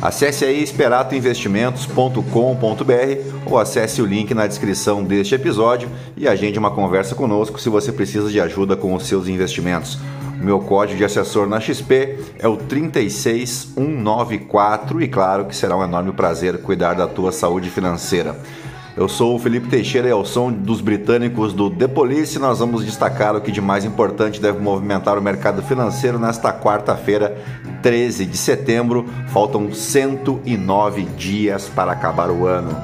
Acesse aí esperatoinvestimentos.com.br ou acesse o link na descrição deste episódio e agende uma conversa conosco se você precisa de ajuda com os seus investimentos. O meu código de assessor na XP é o 36194 e claro que será um enorme prazer cuidar da tua saúde financeira. Eu sou o Felipe Teixeira e ao som dos britânicos do The Police, nós vamos destacar o que de mais importante deve movimentar o mercado financeiro nesta quarta-feira, 13 de setembro. Faltam 109 dias para acabar o ano.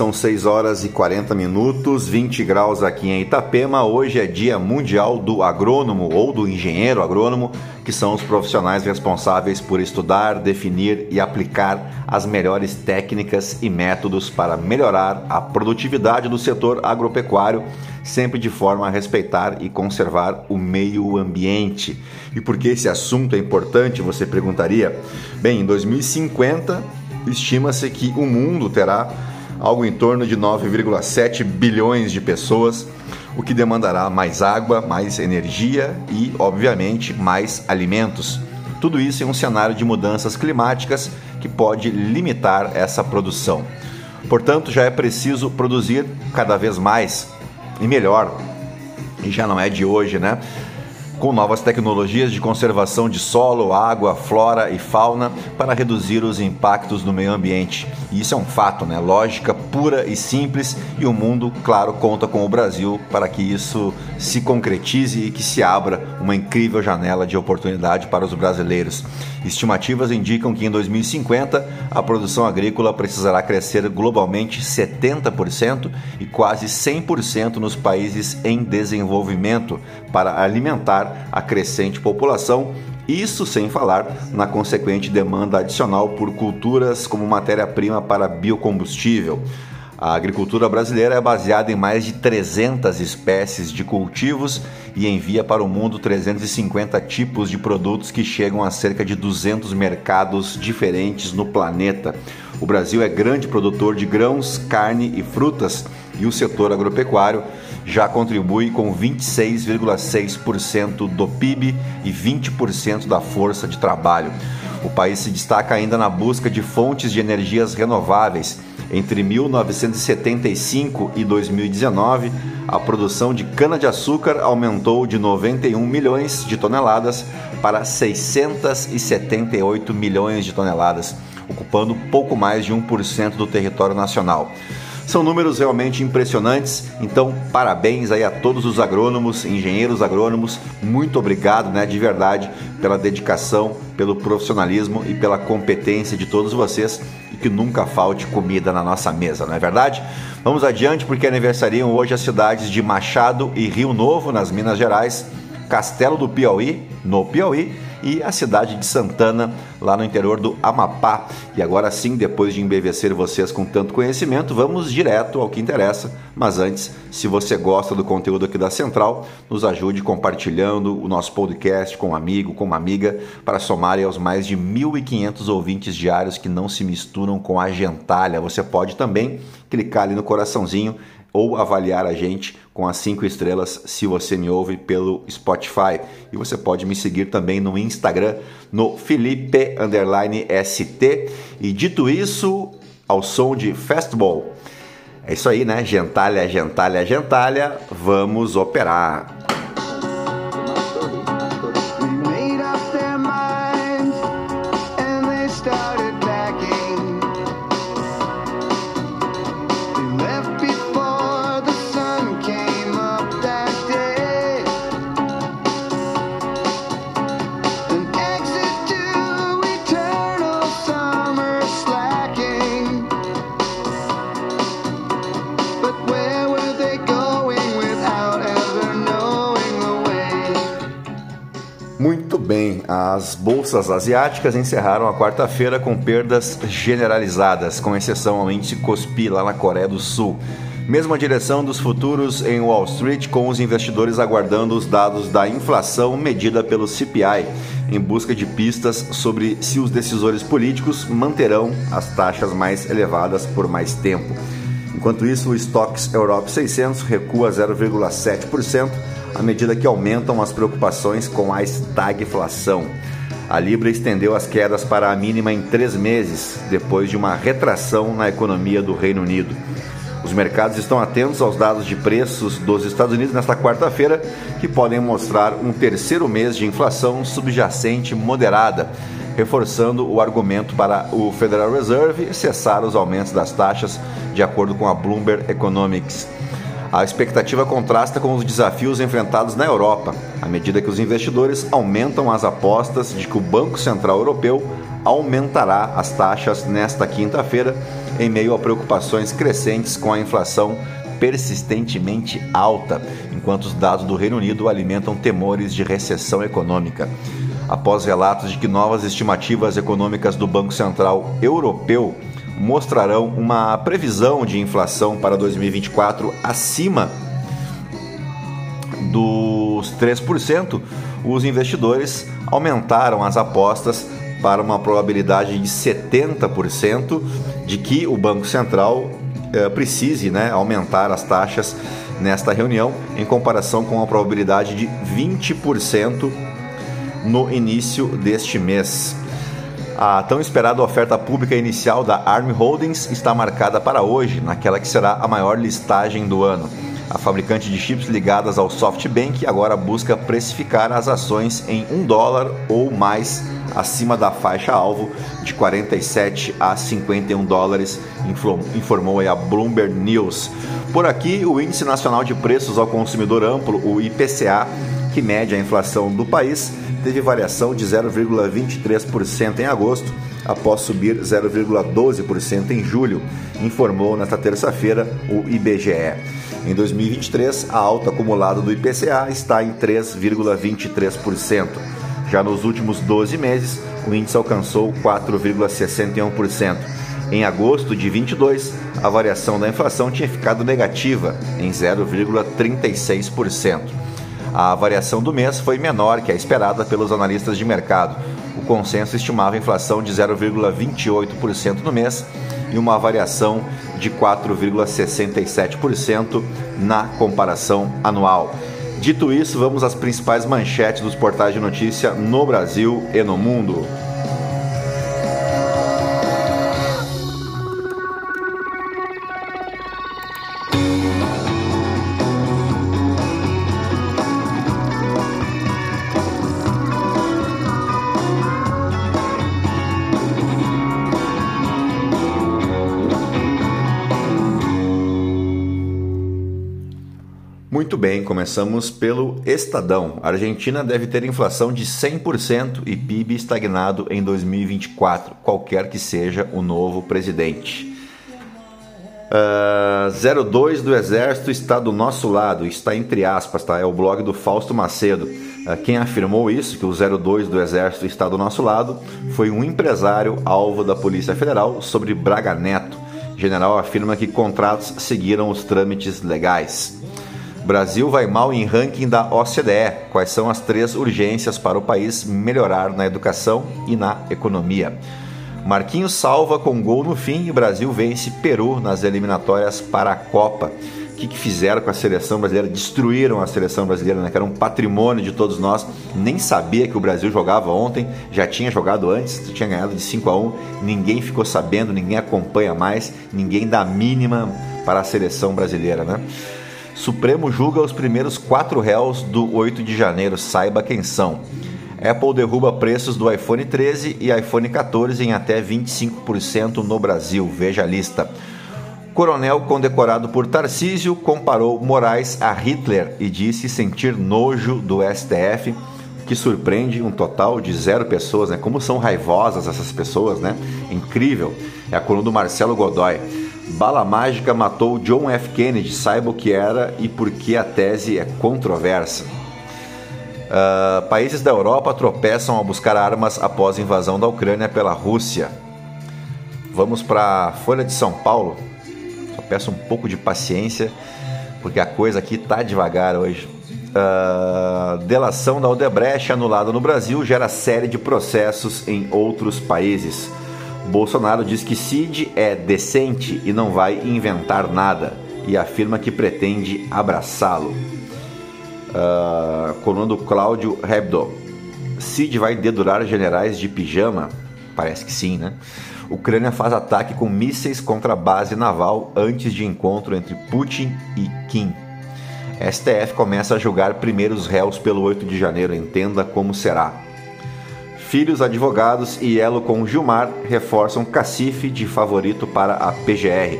São 6 horas e 40 minutos, 20 graus aqui em Itapema. Hoje é Dia Mundial do Agrônomo ou do Engenheiro Agrônomo, que são os profissionais responsáveis por estudar, definir e aplicar as melhores técnicas e métodos para melhorar a produtividade do setor agropecuário, sempre de forma a respeitar e conservar o meio ambiente. E por que esse assunto é importante, você perguntaria? Bem, em 2050, estima-se que o mundo terá algo em torno de 9,7 bilhões de pessoas, o que demandará mais água, mais energia e, obviamente, mais alimentos. Tudo isso em um cenário de mudanças climáticas que pode limitar essa produção. Portanto, já é preciso produzir cada vez mais e melhor. E já não é de hoje, né? Com novas tecnologias de conservação de solo, água, flora e fauna para reduzir os impactos no meio ambiente. E isso é um fato, né? Lógica pura e simples, e o mundo, claro, conta com o Brasil para que isso se concretize e que se abra uma incrível janela de oportunidade para os brasileiros. Estimativas indicam que em 2050 a produção agrícola precisará crescer globalmente 70% e quase 100% nos países em desenvolvimento para alimentar a crescente população, isso sem falar na consequente demanda adicional por culturas como matéria-prima para biocombustível. A agricultura brasileira é baseada em mais de 300 espécies de cultivos e envia para o mundo 350 tipos de produtos que chegam a cerca de 200 mercados diferentes no planeta. O Brasil é grande produtor de grãos, carne e frutas e o setor agropecuário já contribui com 26,6% do PIB e 20% da força de trabalho. O país se destaca ainda na busca de fontes de energias renováveis. Entre 1975 e 2019, a produção de cana-de-açúcar aumentou de 91 milhões de toneladas para 678 milhões de toneladas, ocupando pouco mais de 1% do território nacional. São números realmente impressionantes, então parabéns aí a todos os agrônomos, engenheiros agrônomos, muito obrigado, né, de verdade, pela dedicação, pelo profissionalismo e pela competência de todos vocês. E que nunca falte comida na nossa mesa, não é verdade? Vamos adiante porque aniversariam hoje as cidades de Machado e Rio Novo, nas Minas Gerais, Castelo do Piauí, no Piauí, e a cidade de Santana, lá no interior do Amapá. E agora sim, depois de embevecer vocês com tanto conhecimento, vamos direto ao que interessa. Mas antes, se você gosta do conteúdo aqui da Central, nos ajude compartilhando o nosso podcast com um amigo, com uma amiga, para somarem aos mais de 1.500 ouvintes diários que não se misturam com a gentalha. Você pode também clicar ali no coraçãozinho ou avaliar a gente com as cinco estrelas se você me ouve pelo Spotify. E você pode me seguir também no Instagram, no Felipe ST. E dito isso, ao som de Fastball. É isso aí, né? Gentalha, gentalha, gentalha. Vamos operar. As bolsas asiáticas encerraram a quarta-feira com perdas generalizadas, com exceção ao índice Kospi lá na Coreia do Sul. Mesma direção dos futuros em Wall Street, com os investidores aguardando os dados da inflação medida pelo CPI, em busca de pistas sobre se os decisores políticos manterão as taxas mais elevadas por mais tempo. Enquanto isso, o Stocks Europe 600 recua 0,7% à medida que aumentam as preocupações com a estagflação. A Libra estendeu as quedas para a mínima em três meses, depois de uma retração na economia do Reino Unido. Os mercados estão atentos aos dados de preços dos Estados Unidos nesta quarta-feira, que podem mostrar um terceiro mês de inflação subjacente moderada, reforçando o argumento para o Federal Reserve cessar os aumentos das taxas, de acordo com a Bloomberg Economics. A expectativa contrasta com os desafios enfrentados na Europa, à medida que os investidores aumentam as apostas de que o Banco Central Europeu aumentará as taxas nesta quinta-feira, em meio a preocupações crescentes com a inflação persistentemente alta, enquanto os dados do Reino Unido alimentam temores de recessão econômica. Após relatos de que novas estimativas econômicas do Banco Central Europeu mostrarão uma previsão de inflação para 2024 acima dos 3%, os investidores aumentaram as apostas para uma probabilidade de 70% de que o Banco Central eh, precise né, aumentar as taxas nesta reunião, em comparação com a probabilidade de 20% no início deste mês. A tão esperada oferta pública inicial da ARM Holdings está marcada para hoje, naquela que será a maior listagem do ano. A fabricante de chips ligadas ao SoftBank agora busca precificar as ações em um dólar ou mais acima da faixa-alvo de 47 a 51 dólares, informou a Bloomberg News. Por aqui, o Índice Nacional de Preços ao Consumidor Amplo, o IPCA, que mede a inflação do país, teve variação de 0,23% em agosto, após subir 0,12% em julho, informou nesta terça-feira o IBGE. Em 2023, a alta acumulada do IPCA está em 3,23%. Já nos últimos 12 meses, o índice alcançou 4,61%. Em agosto de 22, a variação da inflação tinha ficado negativa, em 0,36%. A variação do mês foi menor que a esperada pelos analistas de mercado. O consenso estimava inflação de 0,28% no mês e uma variação de 4,67% na comparação anual. Dito isso, vamos às principais manchetes dos portais de notícia no Brasil e no mundo. Muito bem, começamos pelo Estadão. A Argentina deve ter inflação de 100% e PIB estagnado em 2024, qualquer que seja o novo presidente. Uh, 02 do Exército está do nosso lado, está entre aspas, tá? É o blog do Fausto Macedo. Uh, quem afirmou isso, que o 02 do Exército está do nosso lado, foi um empresário alvo da Polícia Federal sobre Braga Neto. O general afirma que contratos seguiram os trâmites legais. Brasil vai mal em ranking da OCDE. Quais são as três urgências para o país melhorar na educação e na economia? Marquinhos salva com gol no fim e o Brasil vence Peru nas eliminatórias para a Copa. O que, que fizeram com a seleção brasileira? Destruíram a seleção brasileira, né? que era um patrimônio de todos nós. Nem sabia que o Brasil jogava ontem, já tinha jogado antes, tinha ganhado de 5 a 1 Ninguém ficou sabendo, ninguém acompanha mais, ninguém dá mínima para a seleção brasileira, né? Supremo julga os primeiros quatro réus do 8 de janeiro, saiba quem são. Apple derruba preços do iPhone 13 e iPhone 14 em até 25% no Brasil, veja a lista. Coronel condecorado por Tarcísio comparou Moraes a Hitler e disse sentir nojo do STF, que surpreende um total de zero pessoas, né? Como são raivosas essas pessoas, né? Incrível. É a coluna do Marcelo Godoy. Bala mágica matou John F. Kennedy, saiba o que era e por que a tese é controversa. Uh, países da Europa tropeçam ao buscar armas após a invasão da Ucrânia pela Rússia. Vamos para a Folha de São Paulo. Só peço um pouco de paciência, porque a coisa aqui tá devagar hoje. Uh, delação da Odebrecht anulada no Brasil gera série de processos em outros países. Bolsonaro diz que Cid é decente e não vai inventar nada e afirma que pretende abraçá-lo uh, coluna Cláudio Hebdo. Cid vai dedurar generais de pijama? Parece que sim, né? Ucrânia faz ataque com mísseis contra a base naval antes de encontro entre Putin e Kim. STF começa a julgar primeiros réus pelo 8 de janeiro, entenda como será. Filhos advogados e elo com Gilmar reforçam cacife de favorito para a PGR.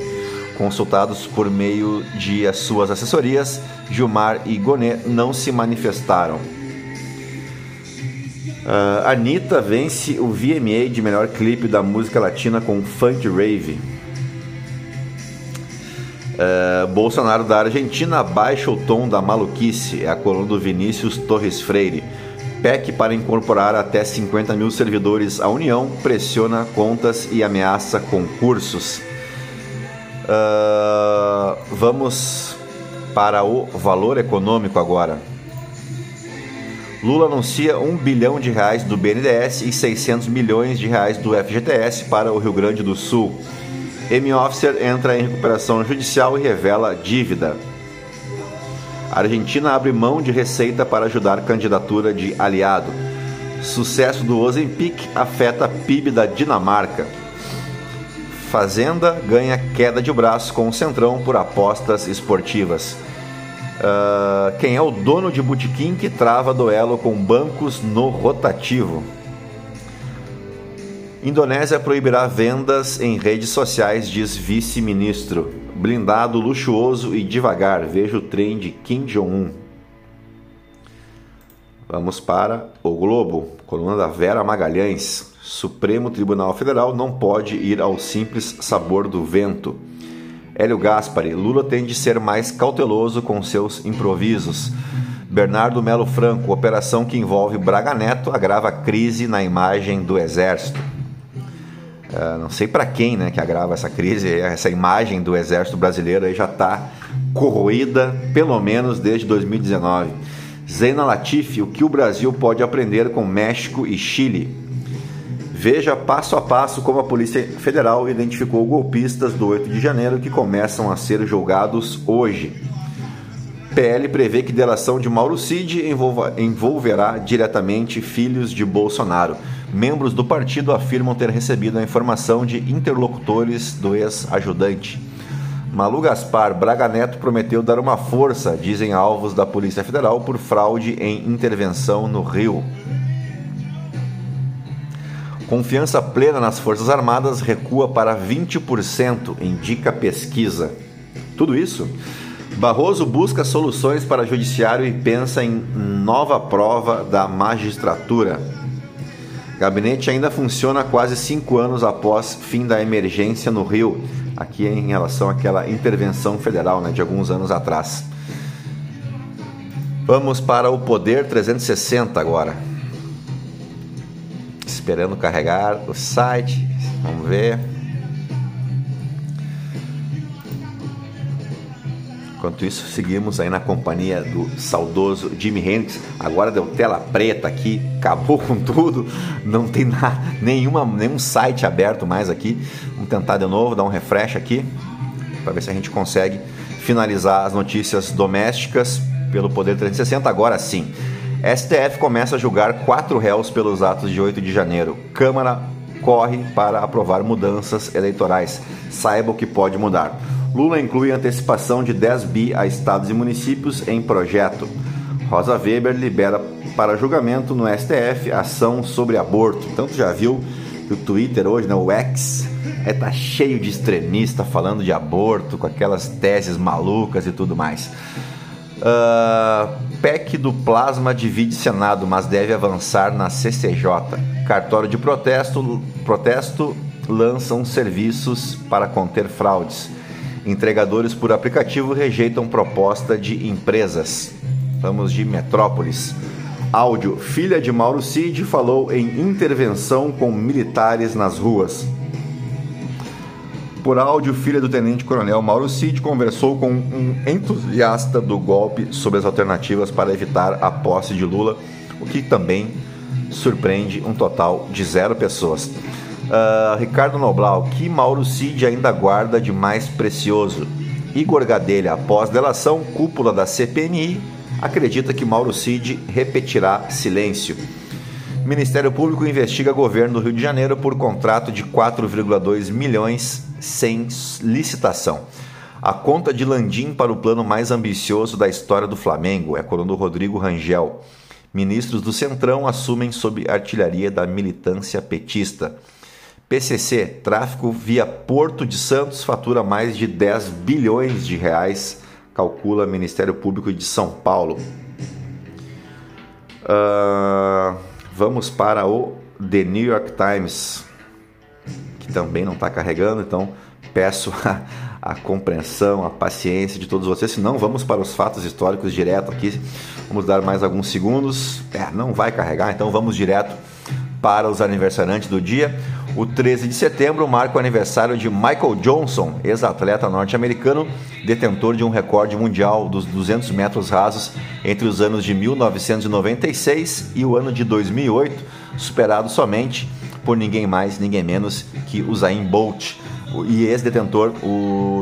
Consultados por meio de suas assessorias, Gilmar e Gonet não se manifestaram. Uh, Anitta vence o VMA de melhor clipe da música latina com Funk Rave. Uh, Bolsonaro da Argentina baixa o tom da maluquice, é a coluna do Vinícius Torres Freire. PEC para incorporar até 50 mil servidores à União pressiona contas e ameaça concursos. Uh, vamos para o valor econômico agora. Lula anuncia 1 bilhão de reais do BNDES e 600 milhões de reais do FGTS para o Rio Grande do Sul. M-Officer entra em recuperação judicial e revela dívida. Argentina abre mão de receita para ajudar candidatura de aliado. Sucesso do Ozempic afeta PIB da Dinamarca. Fazenda ganha queda de braço com o Centrão por apostas esportivas. Uh, quem é o dono de botequim que trava duelo com bancos no rotativo? Indonésia proibirá vendas em redes sociais, diz vice-ministro. Blindado, luxuoso e devagar. Veja o trem de Kim Jong-un. Vamos para o Globo, coluna da Vera Magalhães. Supremo Tribunal Federal não pode ir ao simples sabor do vento. Hélio Gaspari, Lula tem de ser mais cauteloso com seus improvisos. Bernardo Melo Franco, operação que envolve Braga Neto agrava crise na imagem do Exército. Uh, não sei para quem né, que agrava essa crise, essa imagem do Exército Brasileiro já está corroída pelo menos desde 2019. Zena Latifi, o que o Brasil pode aprender com México e Chile. Veja passo a passo como a Polícia Federal identificou golpistas do 8 de janeiro que começam a ser julgados hoje. PL prevê que delação de Mauro Cid envolva, envolverá diretamente filhos de Bolsonaro. Membros do partido afirmam ter recebido a informação de interlocutores do ex-ajudante. Malu Gaspar Braga Neto prometeu dar uma força, dizem alvos da Polícia Federal, por fraude em intervenção no Rio. Confiança plena nas Forças Armadas recua para 20%, indica pesquisa. Tudo isso? Barroso busca soluções para judiciário e pensa em nova prova da magistratura. Gabinete ainda funciona quase cinco anos após fim da emergência no Rio, aqui em relação àquela intervenção federal né, de alguns anos atrás. Vamos para o Poder 360 agora esperando carregar o site. Vamos ver. Enquanto isso, seguimos aí na companhia do saudoso Jimi Hendrix. Agora deu tela preta aqui, acabou com tudo, não tem nada, nenhuma, nenhum site aberto mais aqui. Vamos tentar de novo, dar um refresh aqui, para ver se a gente consegue finalizar as notícias domésticas pelo Poder 360. Agora sim. STF começa a julgar quatro réus pelos atos de 8 de janeiro. Câmara corre para aprovar mudanças eleitorais. Saiba o que pode mudar. Lula inclui antecipação de 10 bi a estados e municípios em projeto. Rosa Weber libera para julgamento no STF ação sobre aborto. Então tu já viu que o Twitter hoje, né, o X, é tá cheio de extremista falando de aborto, com aquelas teses malucas e tudo mais. Uh, PEC do plasma divide Senado, mas deve avançar na CCJ. Cartório de protesto, protesto lançam serviços para conter fraudes. Entregadores por aplicativo rejeitam proposta de empresas. Vamos de Metrópolis. Áudio: Filha de Mauro Cid falou em intervenção com militares nas ruas. Por áudio, filha do tenente-coronel Mauro Cid conversou com um entusiasta do golpe sobre as alternativas para evitar a posse de Lula, o que também surpreende um total de zero pessoas. Uh, Ricardo Noblau, que Mauro Cid ainda guarda de mais precioso? Igor Gadelha, após delação, cúpula da CPMI, acredita que Mauro Cid repetirá silêncio. Ministério Público investiga governo do Rio de Janeiro por contrato de 4,2 milhões sem licitação. A conta de Landim para o plano mais ambicioso da história do Flamengo é do Rodrigo Rangel. Ministros do Centrão assumem sob artilharia da militância petista. PCC, tráfico via Porto de Santos, fatura mais de 10 bilhões de reais, calcula Ministério Público de São Paulo. Uh, vamos para o The New York Times também não está carregando, então peço a, a, compreensão, a paciência de todos vocês. Se não, vamos para os fatos históricos direto aqui. Vamos dar mais alguns segundos. É, não vai carregar, então vamos direto para os aniversariantes do dia. O 13 de setembro marca o aniversário de Michael Johnson, ex-atleta norte-americano, detentor de um recorde mundial dos 200 metros rasos entre os anos de 1996 e o ano de 2008, superado somente por ninguém mais, ninguém menos que Usain Bolt, e ex-detentor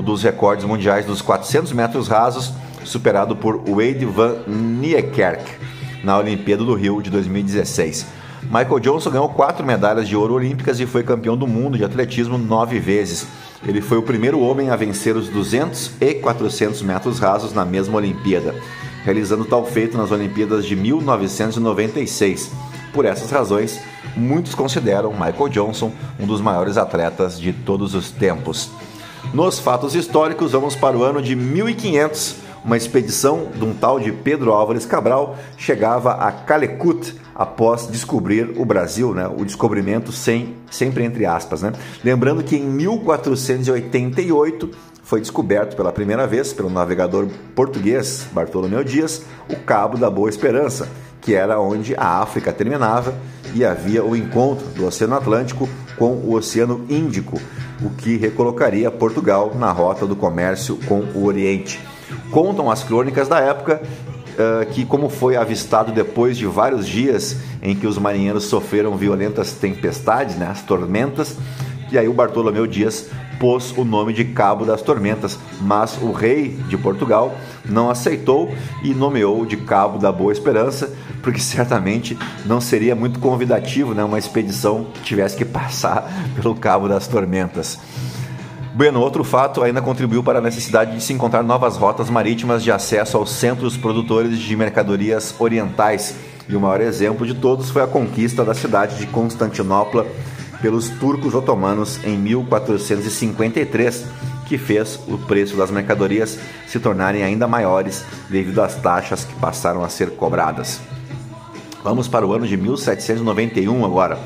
dos recordes mundiais dos 400 metros rasos, superado por Wade Van Niekerk na Olimpíada do Rio de 2016. Michael Johnson ganhou quatro medalhas de ouro olímpicas e foi campeão do mundo de atletismo nove vezes. Ele foi o primeiro homem a vencer os 200 e 400 metros rasos na mesma Olimpíada, realizando tal feito nas Olimpíadas de 1996. Por essas razões, muitos consideram Michael Johnson um dos maiores atletas de todos os tempos. Nos fatos históricos, vamos para o ano de 1500. Uma expedição de um tal de Pedro Álvares Cabral chegava a Calecut após descobrir o Brasil, né? o descobrimento sem, sempre entre aspas. Né? Lembrando que em 1488 foi descoberto pela primeira vez pelo navegador português Bartolomeu Dias o Cabo da Boa Esperança que era onde a África terminava e havia o encontro do Oceano Atlântico com o Oceano Índico, o que recolocaria Portugal na rota do comércio com o Oriente. Contam as crônicas da época uh, que, como foi avistado depois de vários dias em que os marinheiros sofreram violentas tempestades, né, as tormentas, e aí o Bartolomeu Dias pôs o nome de Cabo das Tormentas, mas o rei de Portugal não aceitou e nomeou de Cabo da Boa Esperança, porque certamente não seria muito convidativo né, uma expedição que tivesse que passar pelo Cabo das Tormentas. Bueno, outro fato ainda contribuiu para a necessidade de se encontrar novas rotas marítimas de acesso aos centros produtores de mercadorias orientais. E o maior exemplo de todos foi a conquista da cidade de Constantinopla pelos turcos otomanos em 1453, que fez o preço das mercadorias se tornarem ainda maiores devido às taxas que passaram a ser cobradas. Vamos para o ano de 1791 agora.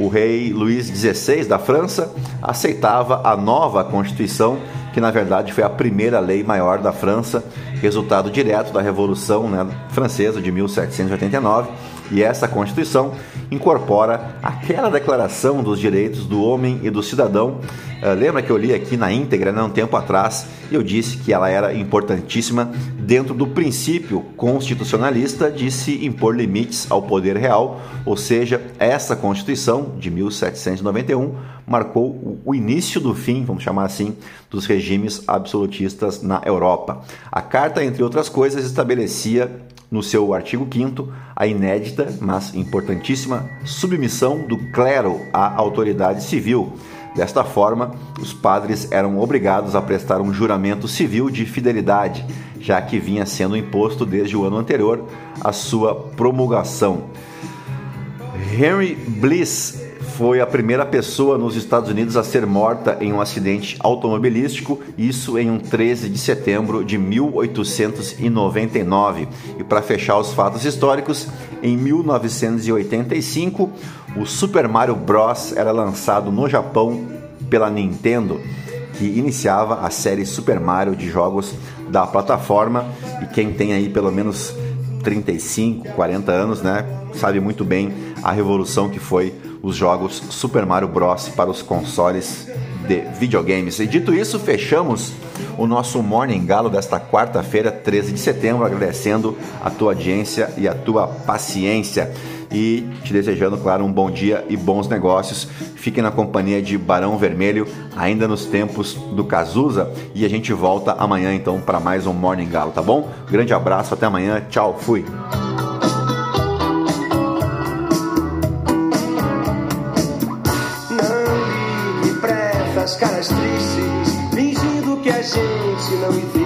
O rei Luís XVI da França aceitava a nova Constituição, que na verdade foi a primeira lei maior da França, resultado direto da Revolução né, Francesa de 1789 e essa Constituição incorpora aquela Declaração dos Direitos do Homem e do Cidadão. Uh, lembra que eu li aqui na íntegra, né, um tempo atrás, e eu disse que ela era importantíssima dentro do princípio constitucionalista de se impor limites ao poder real, ou seja, essa Constituição de 1791 marcou o início do fim, vamos chamar assim, dos regimes absolutistas na Europa. A carta, entre outras coisas, estabelecia no seu artigo 5 a inédita, mas importantíssima submissão do clero à autoridade civil. Desta forma, os padres eram obrigados a prestar um juramento civil de fidelidade, já que vinha sendo imposto desde o ano anterior à sua promulgação. Henry Bliss foi a primeira pessoa nos Estados Unidos a ser morta em um acidente automobilístico, isso em um 13 de setembro de 1899. E para fechar os fatos históricos, em 1985, o Super Mario Bros. era lançado no Japão pela Nintendo, que iniciava a série Super Mario de jogos da plataforma. E quem tem aí pelo menos 35, 40 anos, né, sabe muito bem a revolução que foi os jogos Super Mario Bros para os consoles de videogames. E dito isso, fechamos o nosso Morning Galo desta quarta-feira, 13 de setembro, agradecendo a tua audiência e a tua paciência e te desejando, claro, um bom dia e bons negócios. Fiquem na companhia de Barão Vermelho, ainda nos tempos do Cazuza, e a gente volta amanhã então para mais um Morning Galo, tá bom? Grande abraço, até amanhã, tchau, fui. Caras tristes, fingindo que a gente não vê.